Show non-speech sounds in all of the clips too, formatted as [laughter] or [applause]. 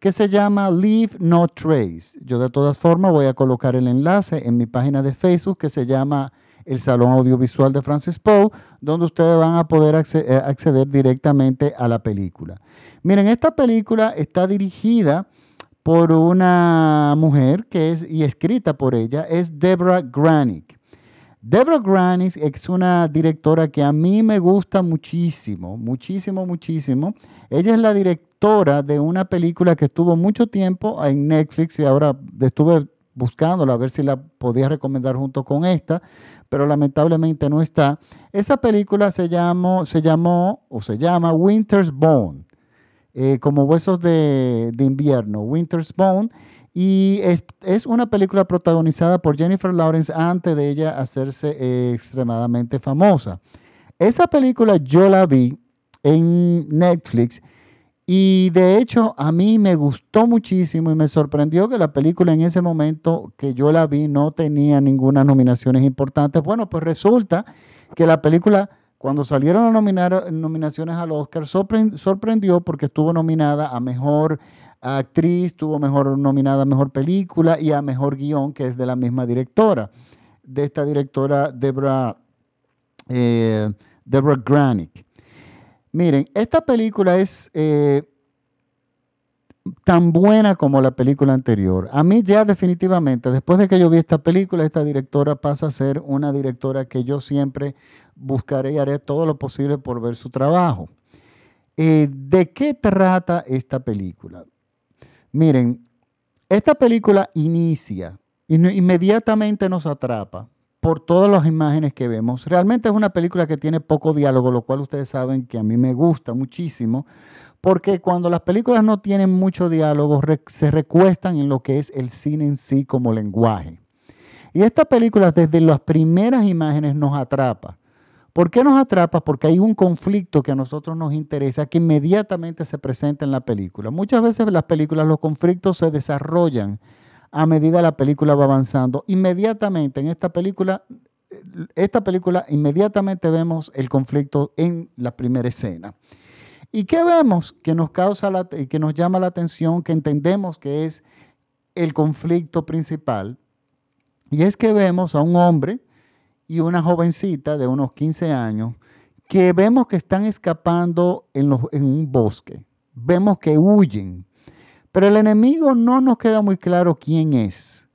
que se llama Leave No Trace. Yo de todas formas voy a colocar el enlace en mi página de Facebook que se llama el Salón Audiovisual de Francis Poe, donde ustedes van a poder eh, acceder directamente a la película. Miren, esta película está dirigida por una mujer que es y escrita por ella, es Deborah Granick. Deborah Granick es una directora que a mí me gusta muchísimo, muchísimo, muchísimo. Ella es la directora de una película que estuvo mucho tiempo en Netflix y ahora estuve buscándola a ver si la podía recomendar junto con esta, pero lamentablemente no está. Esa película se llamó, se llamó o se llama Winter's Bone, eh, como huesos de, invierno, Winter's Bone. Y es, una película protagonizada por Jennifer Lawrence antes de ella hacerse eh, extremadamente famosa. Esa película yo la vi en Netflix. Y de hecho a mí me gustó muchísimo y me sorprendió que la película en ese momento que yo la vi no tenía ninguna nominaciones importantes. Bueno, pues resulta que la película cuando salieron las nominaciones al Oscar sorprendió porque estuvo nominada a Mejor Actriz, estuvo mejor nominada a Mejor Película y a Mejor Guión, que es de la misma directora, de esta directora Deborah, eh, Deborah Granick. Miren, esta película es eh, tan buena como la película anterior. A mí ya definitivamente, después de que yo vi esta película, esta directora pasa a ser una directora que yo siempre buscaré y haré todo lo posible por ver su trabajo. Eh, ¿De qué trata esta película? Miren, esta película inicia, inmediatamente nos atrapa por todas las imágenes que vemos. Realmente es una película que tiene poco diálogo, lo cual ustedes saben que a mí me gusta muchísimo, porque cuando las películas no tienen mucho diálogo, se recuestan en lo que es el cine en sí como lenguaje. Y esta película desde las primeras imágenes nos atrapa. ¿Por qué nos atrapa? Porque hay un conflicto que a nosotros nos interesa que inmediatamente se presenta en la película. Muchas veces en las películas los conflictos se desarrollan a medida la película va avanzando. Inmediatamente en esta película, esta película inmediatamente vemos el conflicto en la primera escena. ¿Y qué vemos que nos causa la, que nos llama la atención, que entendemos que es el conflicto principal? Y es que vemos a un hombre y una jovencita de unos 15 años que vemos que están escapando en, en un bosque. Vemos que huyen pero el enemigo no nos queda muy claro quién es.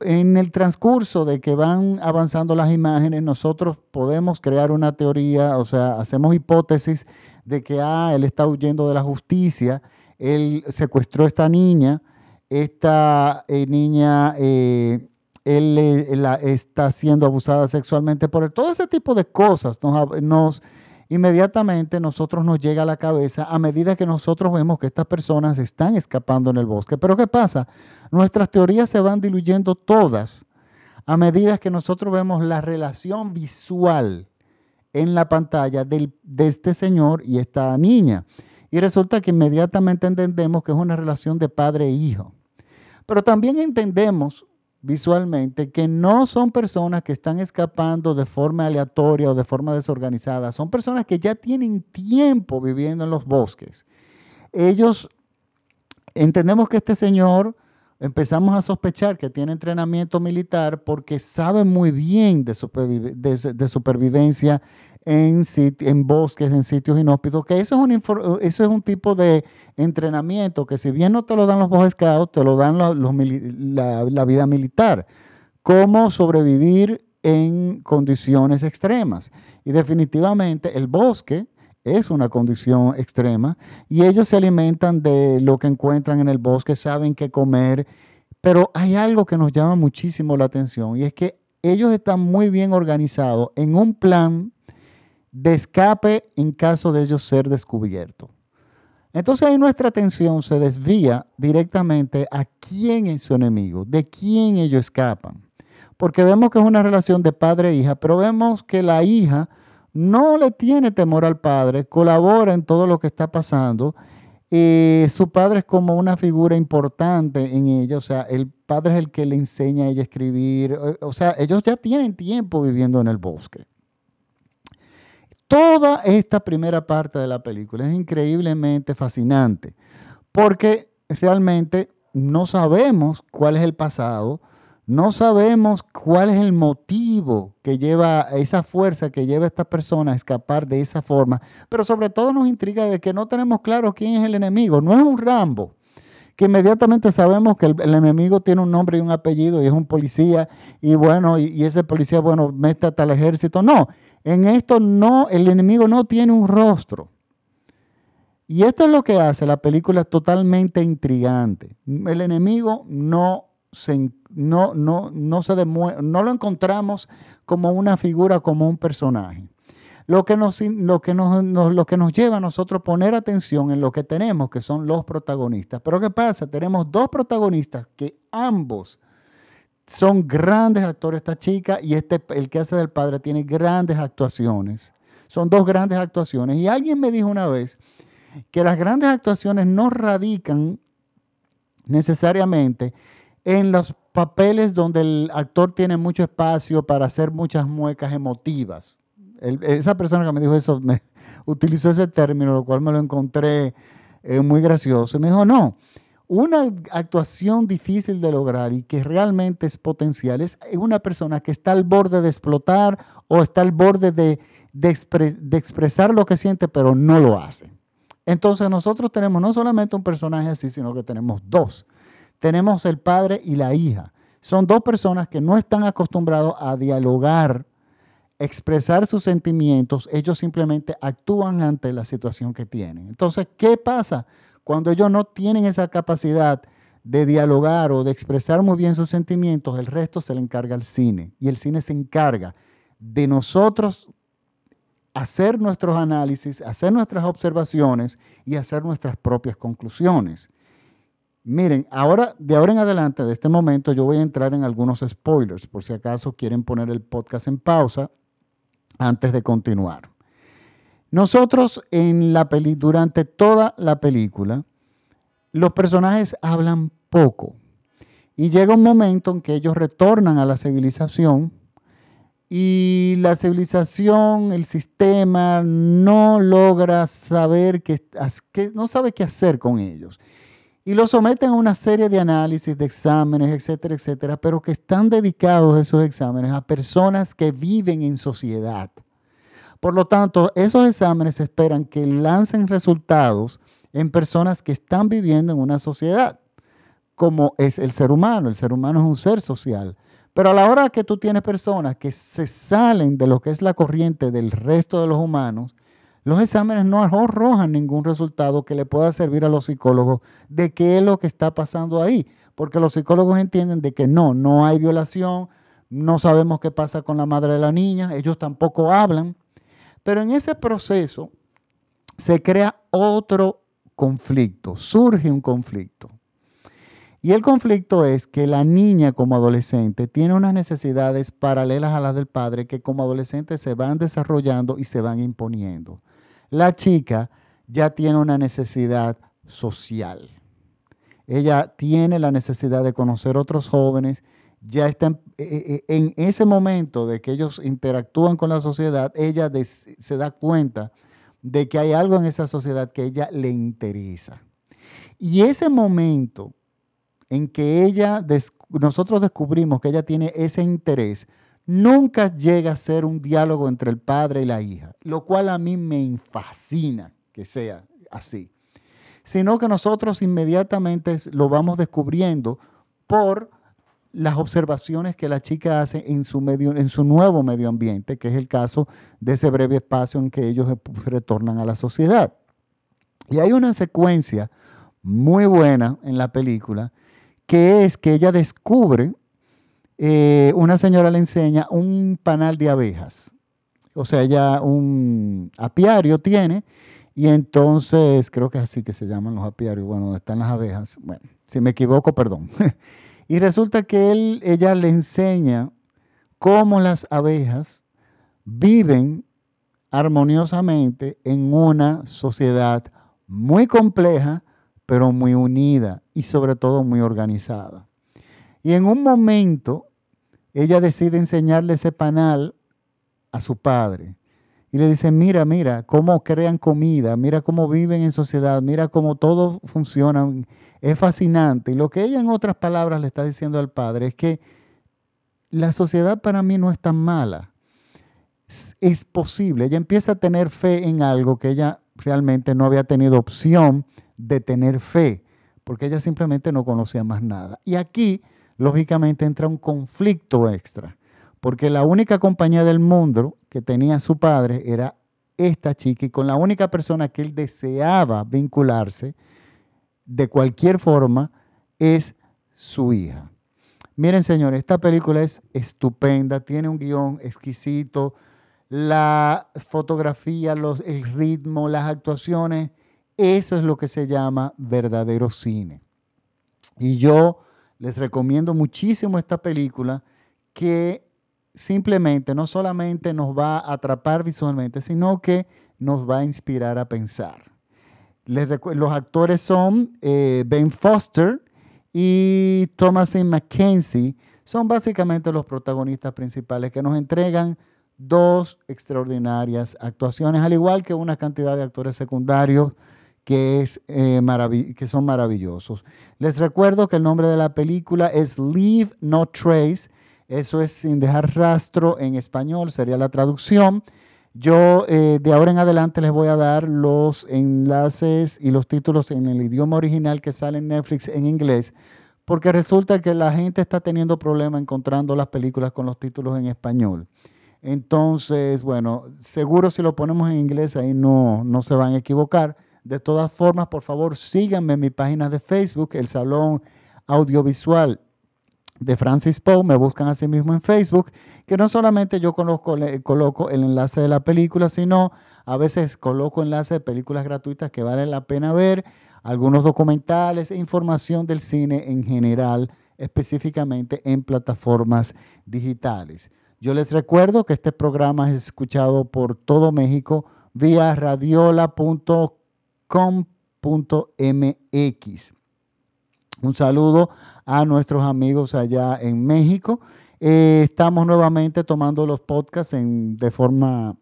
En el transcurso de que van avanzando las imágenes, nosotros podemos crear una teoría, o sea, hacemos hipótesis de que, ah, él está huyendo de la justicia, él secuestró a esta niña, esta eh, niña, eh, él está siendo abusada sexualmente por él. Todo ese tipo de cosas nos, nos inmediatamente nosotros nos llega a la cabeza a medida que nosotros vemos que estas personas están escapando en el bosque. Pero ¿qué pasa? Nuestras teorías se van diluyendo todas a medida que nosotros vemos la relación visual en la pantalla de este señor y esta niña. Y resulta que inmediatamente entendemos que es una relación de padre e hijo. Pero también entendemos visualmente que no son personas que están escapando de forma aleatoria o de forma desorganizada, son personas que ya tienen tiempo viviendo en los bosques. Ellos, entendemos que este señor, empezamos a sospechar que tiene entrenamiento militar porque sabe muy bien de, supervivencia en, en bosques, en sitios inhóspitos, que eso es, un, eso es un tipo de entrenamiento que si bien no te lo dan los Boy Scouts, te lo dan la, vida militar. Cómo sobrevivir en condiciones extremas. Y definitivamente el bosque es una condición extrema y ellos se alimentan de lo que encuentran en el bosque, saben qué comer, pero hay algo que nos llama muchísimo la atención y es que ellos están muy bien organizados en un plan de escape en caso de ellos ser descubiertos. Entonces ahí nuestra atención se desvía directamente a quién es su enemigo, de quién ellos escapan. porque vemos que es una relación de padre e hija, pero vemos que la hija no le tiene temor al padre, colabora en todo lo que está pasando. y su padre es como una figura importante en ella, o sea, el padre es el que le enseña a ella a escribir, o sea, ellos ya tienen tiempo viviendo en el bosque. Toda esta primera parte de la película es increíblemente fascinante, porque realmente no sabemos cuál es el pasado, no sabemos cuál es el motivo que lleva esa fuerza que lleva a esta persona a escapar de esa forma, pero sobre todo nos intriga de que no tenemos claro quién es el enemigo. No es un Rambo, que inmediatamente sabemos que el, enemigo tiene un nombre y un apellido y es un policía y bueno, y, ese policía, bueno, mete hasta el ejército. No, en esto no, el enemigo no tiene un rostro. Y esto es lo que hace la película totalmente intrigante. El enemigo no se, no, no, no, se no lo encontramos como una figura, como un personaje. Lo que, nos, lo, que nos, lo que nos lleva a nosotros poner atención en lo que tenemos, que son los protagonistas. Pero ¿qué pasa? Tenemos dos protagonistas que ambos son grandes actores. Esta chica y este, el que hace del padre tiene grandes actuaciones. Son dos grandes actuaciones. Y alguien me dijo una vez que las grandes actuaciones no radican necesariamente en los papeles donde el actor tiene mucho espacio para hacer muchas muecas emotivas. esa persona que me dijo eso [laughs] utilizó ese término, lo cual me lo encontré eh, muy gracioso. Y me dijo, no, una actuación difícil de lograr y que realmente es potencial es una persona que está al borde de explotar o está al borde de, de expresar lo que siente, pero no lo hace. Entonces nosotros tenemos no solamente un personaje así, sino que tenemos dos tenemos el padre y la hija. Son dos personas que no están acostumbrados a dialogar, expresar sus sentimientos, ellos simplemente actúan ante la situación que tienen. Entonces, ¿qué pasa cuando ellos no tienen esa capacidad de dialogar o de expresar muy bien sus sentimientos? El resto se le encarga al cine y el cine se encarga de nosotros hacer nuestros análisis, hacer nuestras observaciones y hacer nuestras propias conclusiones. Miren, ahora, de ahora en adelante, de este momento, yo voy a entrar en algunos spoilers, por si acaso quieren poner el podcast en pausa antes de continuar. Nosotros en la peli, durante toda la película, los personajes hablan poco. Y llega un momento en que ellos retornan a la civilización y la civilización, el sistema, no logra saber qué, no sabe qué hacer con ellos y lo someten a una serie de análisis, de exámenes, etcétera, etcétera, pero que están dedicados esos exámenes a personas que viven en sociedad. Por lo tanto, esos exámenes esperan que lancen resultados en personas que están viviendo en una sociedad, como es el ser humano. El ser humano es un ser social. Pero a la hora que tú tienes personas que se salen de lo que es la corriente del resto de los humanos, los exámenes no arrojan ningún resultado que le pueda servir a los psicólogos de qué es lo que está pasando ahí, porque los psicólogos entienden de que no, no hay violación, no sabemos qué pasa con la madre de la niña, ellos tampoco hablan, pero en ese proceso se crea otro conflicto, surge un conflicto. Y el conflicto es que la niña como adolescente tiene unas necesidades paralelas a las del padre que como adolescente se van desarrollando y se van imponiendo la chica ya tiene una necesidad social. Ella tiene la necesidad de conocer otros jóvenes, ya está en, eh, eh, ese momento de que ellos interactúan con la sociedad, ella se da cuenta de que hay algo en esa sociedad que a ella le interesa. Y ese momento en que ella, nosotros descubrimos que ella tiene ese interés, nunca llega a ser un diálogo entre el padre y la hija, lo cual a mí me fascina que sea así, sino que nosotros inmediatamente lo vamos descubriendo por las observaciones que la chica hace en su, medio, en su nuevo medio ambiente, que es el caso de ese breve espacio en que ellos retornan a la sociedad. Y hay una secuencia muy buena en la película, que es que ella descubre eh, una señora le enseña un panal de abejas. O sea, ella un apiario tiene y entonces, creo que es así que se llaman los apiarios, bueno, donde están las abejas. Bueno, si me equivoco, perdón. [laughs] y resulta que él, ella le enseña cómo las abejas viven armoniosamente en una sociedad muy compleja, pero muy unida y sobre todo muy organizada. Y en un momento, ella decide enseñarle ese panal a su padre. Y le dice, mira, mira, cómo crean comida, mira cómo viven en sociedad, mira cómo todo funciona. Es fascinante. Y lo que ella en otras palabras le está diciendo al padre es que la sociedad para mí no es tan mala. Es, posible. Ella empieza a tener fe en algo que ella realmente no había tenido opción de tener fe, porque ella simplemente no conocía más nada. Y aquí, lógicamente, entra un conflicto extra, porque la única compañía del mundo que tenía su padre era esta chica y con la única persona que él deseaba vincularse de cualquier forma es su hija. Miren, señores, esta película es estupenda, tiene un guion exquisito, la fotografía, el ritmo, las actuaciones, eso es lo que se llama verdadero cine. Y yo les recomiendo muchísimo esta película que simplemente no solamente nos va a atrapar visualmente, sino que nos va a inspirar a pensar. Los actores son eh, Ben Foster, y Thomasin McKenzie son básicamente los protagonistas principales que nos entregan dos extraordinarias actuaciones, al igual que una cantidad de actores secundarios que, es, eh, que son maravillosos. Les recuerdo que el nombre de la película es Leave No Trace, eso es sin dejar rastro en español, sería la traducción. Yo eh, de ahora en adelante les voy a dar los enlaces y los títulos en el idioma original que sale en Netflix en inglés, porque resulta que la gente está teniendo problemas encontrando las películas con los títulos en español. Entonces, bueno, seguro si lo ponemos en inglés ahí no, no se van a equivocar. De todas formas, por favor, síganme en mi página de Facebook, el Salón Audiovisual de Francis Poe, me buscan así mismo en Facebook, que no solamente yo coloco el enlace de la película, sino a veces coloco enlaces de películas gratuitas que valen la pena ver, algunos documentales e información del cine en general, específicamente en plataformas digitales. Yo les recuerdo que este programa es escuchado por todo México vía radiola.com.mx. Un saludo a nuestros amigos allá en México. Eh, estamos nuevamente tomando los podcasts en, de forma,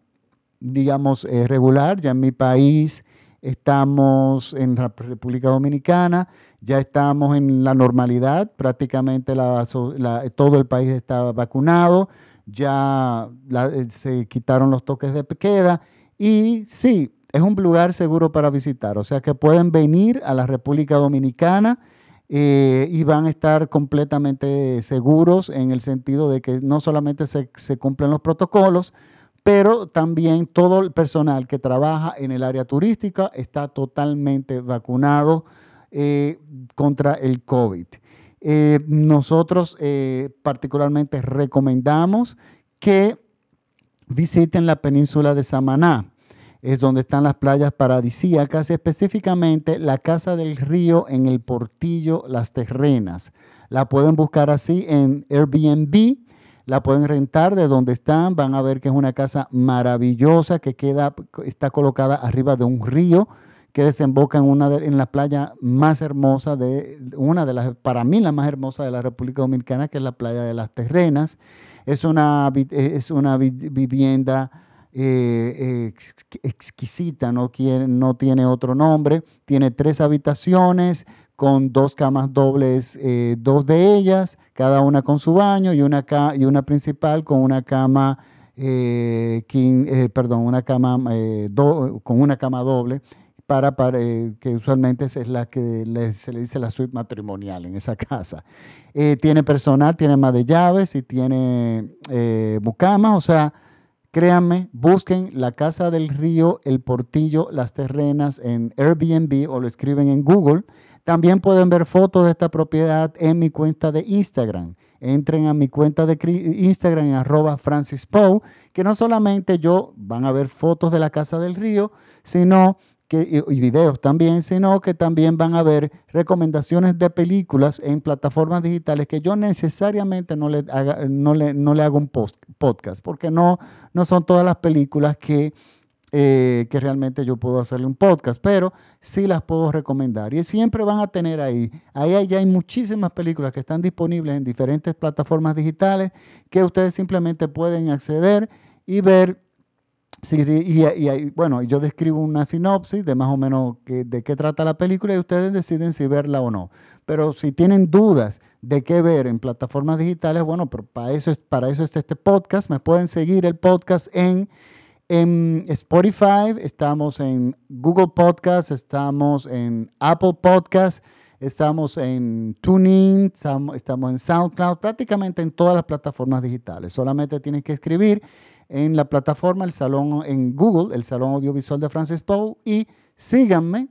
digamos, eh, regular. Ya en mi país estamos en la República Dominicana, ya estamos en la normalidad, prácticamente todo el país está vacunado, ya eh, se quitaron los toques de queda y sí, es un lugar seguro para visitar, o sea que pueden venir a la República Dominicana eh, y van a estar completamente seguros en el sentido de que no solamente se, cumplen los protocolos, pero también todo el personal que trabaja en el área turística está totalmente vacunado eh, contra el COVID. Eh, nosotros particularmente recomendamos que visiten la península de Samaná es donde están las playas paradisíacas, específicamente la Casa del Río en el Portillo Las Terrenas. La pueden buscar así en Airbnb, la pueden rentar de donde están, van a ver que es una casa maravillosa que queda, está colocada arriba de un río que desemboca en una de, en la playa más hermosa de una de las para mí la más hermosa de la República Dominicana que es la playa de las Terrenas es una es una vivienda eh, exquisita, no, tiene otro nombre. Tiene tres habitaciones con dos camas dobles, eh, dos de ellas, cada una con su baño y una, y una principal con una cama, eh, perdón, una cama con una cama doble para, que usualmente es la que se le dice la suite matrimonial en esa casa. tiene personal, tiene más de llaves y tiene bucamas, o sea, Créanme, busquen la Casa del Río, El Portillo, Las Terrenas en Airbnb o lo escriben en Google. También pueden ver fotos de esta propiedad en mi cuenta de Instagram. Entren a mi cuenta de Instagram en arroba Francis que no solamente yo van a ver fotos de la Casa del Río, sino y, videos también, sino que también van a haber recomendaciones de películas en plataformas digitales que yo necesariamente no le, haga, no le, no le hago un podcast, porque no, no son todas las películas que, eh, que realmente yo puedo hacerle un podcast, pero sí las puedo recomendar. Y siempre van a tener ahí, ahí ya hay muchísimas películas que están disponibles en diferentes plataformas digitales que ustedes simplemente pueden acceder y ver Y, bueno, yo describo una sinopsis de más o menos de qué trata la película y ustedes deciden si verla o no. Pero si tienen dudas de qué ver en plataformas digitales, bueno, para eso, para eso está este podcast. Me pueden seguir el podcast en, en Spotify, estamos en Google Podcast, estamos en Apple Podcast, estamos en TuneIn, estamos en SoundCloud, prácticamente en todas las plataformas digitales. Solamente tienen que escribir en la plataforma, el salón en Google, el Salón Audiovisual de Francis Poe, y síganme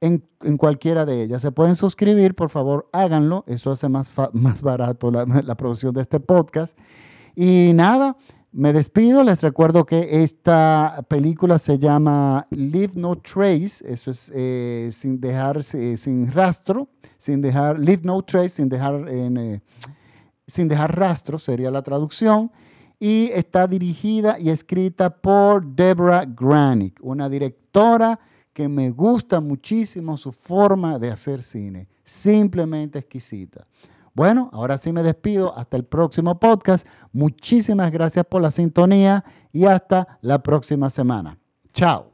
en, cualquiera de ellas. Se pueden suscribir, por favor, háganlo. Eso hace más, más barato la, [laughs] la, producción de este podcast. Y nada, me despido. Les recuerdo que esta película se llama Leave No Trace. Eso es eh, sin dejar, eh, sin rastro, sin dejar, Leave No Trace, sin dejar, eh, sin dejar rastro sería la traducción y está dirigida y escrita por Deborah Granick, una directora que me gusta muchísimo su forma de hacer cine, simplemente exquisita. Bueno, ahora sí me despido, hasta el próximo podcast. Muchísimas gracias por la sintonía y hasta la próxima semana. Chao.